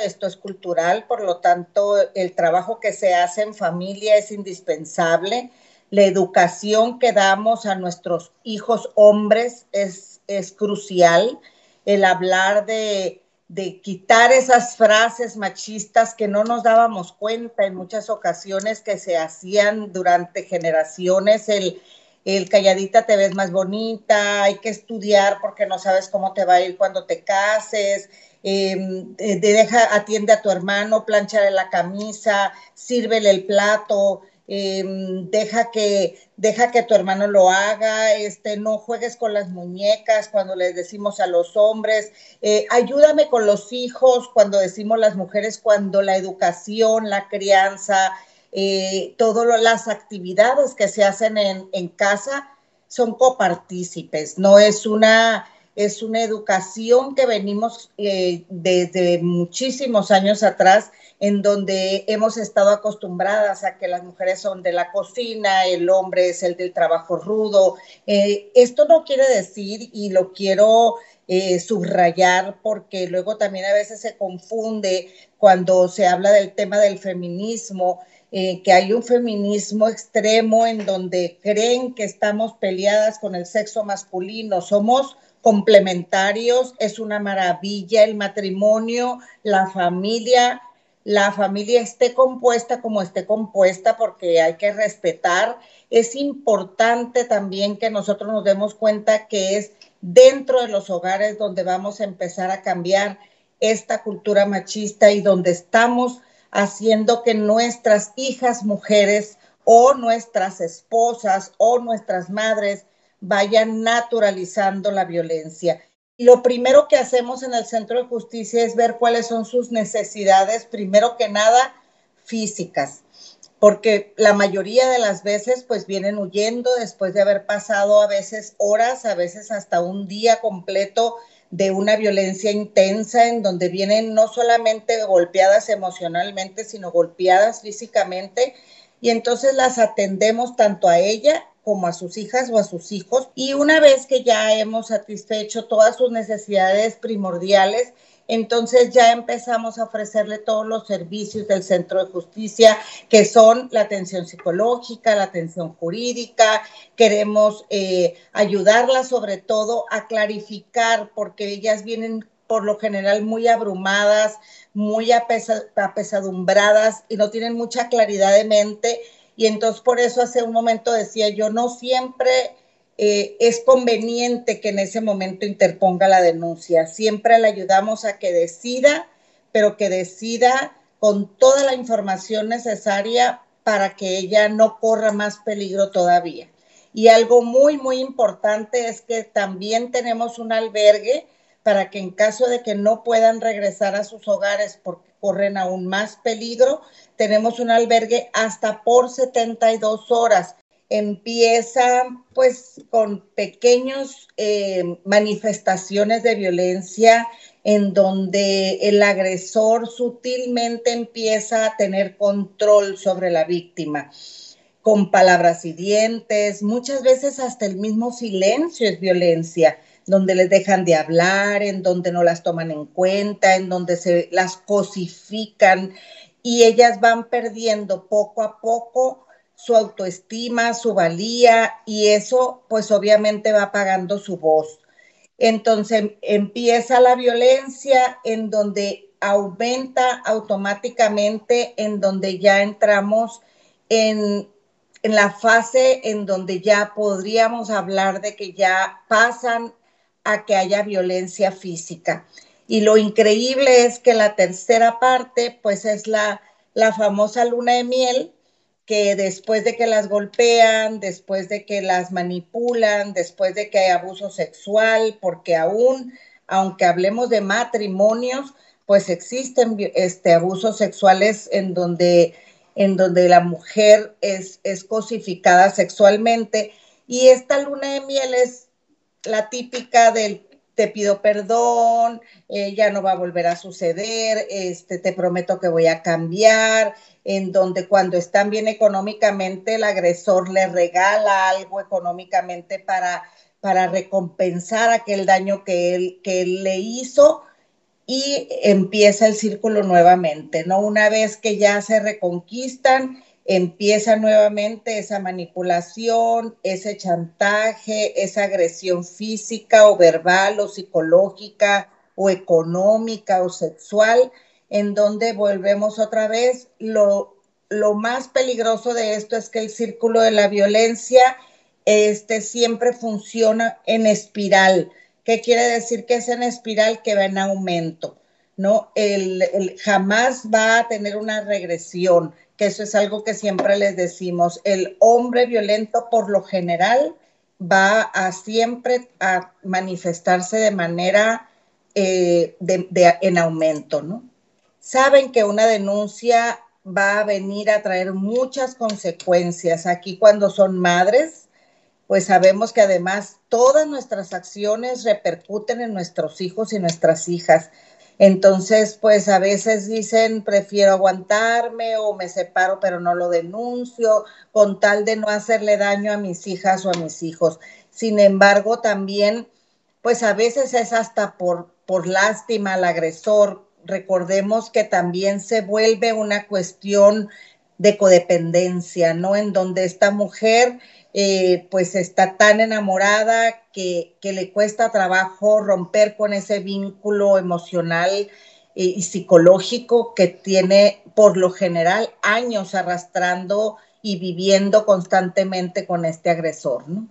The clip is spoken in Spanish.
esto es cultural, por lo tanto, el trabajo que se hace en familia es indispensable. La educación que damos a nuestros hijos hombres es, es crucial. El hablar de, de quitar esas frases machistas que no nos dábamos cuenta en muchas ocasiones que se hacían durante generaciones, el, el calladita te ves más bonita, hay que estudiar porque no sabes cómo te va a ir cuando te cases, em, deja, atiende a tu hermano, planchale la camisa, sírvele el plato, Em, deja, que, deja que tu hermano lo haga, este, no juegues con las muñecas cuando les decimos a los hombres, eh, ayúdame con los hijos cuando decimos las mujeres, cuando la educación, la crianza, eh, todas las actividades que se hacen en, casa son copartícipes, no es una es una educación que venimos eh, desde muchísimos años atrás, en donde hemos estado acostumbradas a que las mujeres son de la cocina, el hombre es el del trabajo rudo. Eh, esto no quiere decir, y lo quiero eh, subrayar, porque luego también a veces se confunde cuando se habla del tema del feminismo. Que hay un feminismo extremo en donde creen que estamos peleadas con el sexo masculino. Somos complementarios, es una maravilla el matrimonio, la familia, la familia esté compuesta como esté compuesta porque hay que respetar. Es importante también que nosotros nos demos cuenta que es dentro de los hogares donde vamos a empezar a cambiar esta cultura machista y donde estamos haciendo que nuestras hijas mujeres o nuestras esposas o nuestras madres vayan naturalizando la violencia. Lo primero que hacemos en el Centro de Justicia es ver cuáles son sus necesidades, primero que nada, físicas, porque la mayoría de las veces pues vienen huyendo después de haber pasado a veces horas, a veces hasta un día completo de una violencia intensa en donde vienen no solamente golpeadas emocionalmente, sino golpeadas físicamente. Y entonces las atendemos tanto a ella como a sus hijas o a sus hijos. Y una vez que ya hemos satisfecho todas sus necesidades primordiales, entonces ya empezamos a ofrecerle todos los servicios del centro de justicia, que son la atención psicológica, la atención jurídica. Queremos eh, ayudarlas sobre todo a clarificar, porque ellas vienen por lo general muy abrumadas, muy apesadumbradas y no tienen mucha claridad de mente y entonces por eso hace un momento decía yo, no siempre eh, es conveniente que en ese momento interponga la denuncia, siempre le ayudamos a que decida, pero que decida con toda la información necesaria para que ella no corra más peligro todavía. Y algo muy, muy importante es que también tenemos un albergue para que en caso de que no puedan regresar a sus hogares porque corren aún más peligro. Tenemos un albergue hasta por 72 horas. Empieza pues con pequeños eh, manifestaciones de violencia en donde el agresor sutilmente empieza a tener control sobre la víctima con palabras y dientes, muchas veces hasta el mismo silencio es violencia donde les dejan de hablar, en donde no las toman en cuenta, en donde se las cosifican y ellas van perdiendo poco a poco su autoestima, su valía y eso pues obviamente va apagando su voz. Entonces empieza la violencia en donde aumenta automáticamente, en donde ya entramos en, en la fase en donde ya podríamos hablar de que ya pasan a que haya violencia física. Y lo increíble es que la tercera parte, pues es la, la famosa luna de miel, que después de que las golpean, después de que las manipulan, después de que hay abuso sexual, porque aún, aunque hablemos de matrimonios, pues existen este, abusos sexuales en donde, en donde la mujer es, es cosificada sexualmente. Y esta luna de miel es la típica del te pido perdón, eh, ya no va a volver a suceder, este, te prometo que voy a cambiar, en donde cuando están bien económicamente, el agresor le regala algo económicamente para, para recompensar aquel daño que él, que él le hizo y empieza el círculo nuevamente, ¿no? Una vez que ya se reconquistan, empieza nuevamente esa manipulación, ese chantaje, esa agresión física o verbal o psicológica o económica o sexual, en donde volvemos otra vez. Lo, lo más peligroso de esto es que el círculo de la violencia este, siempre funciona en espiral. ¿Qué quiere decir que es en espiral que va en aumento? ¿no? el, jamás va a tener una regresión que eso es algo que siempre les decimos, el hombre violento por lo general va a siempre a manifestarse de manera eh, en aumento, ¿no? Saben que una denuncia va a venir a traer muchas consecuencias. Aquí cuando son madres, pues sabemos que además todas nuestras acciones repercuten en nuestros hijos y nuestras hijas. Entonces, pues a veces dicen, prefiero aguantarme o me separo, pero no lo denuncio, con tal de no hacerle daño a mis hijas o a mis hijos. Sin embargo, también, pues a veces es hasta por, por lástima al agresor. Recordemos que también se vuelve una cuestión de codependencia, ¿no? En donde esta mujer eh, pues está tan enamorada que, le cuesta trabajo romper con ese vínculo emocional eh, y psicológico que tiene por lo general años arrastrando y viviendo constantemente con este agresor, ¿no?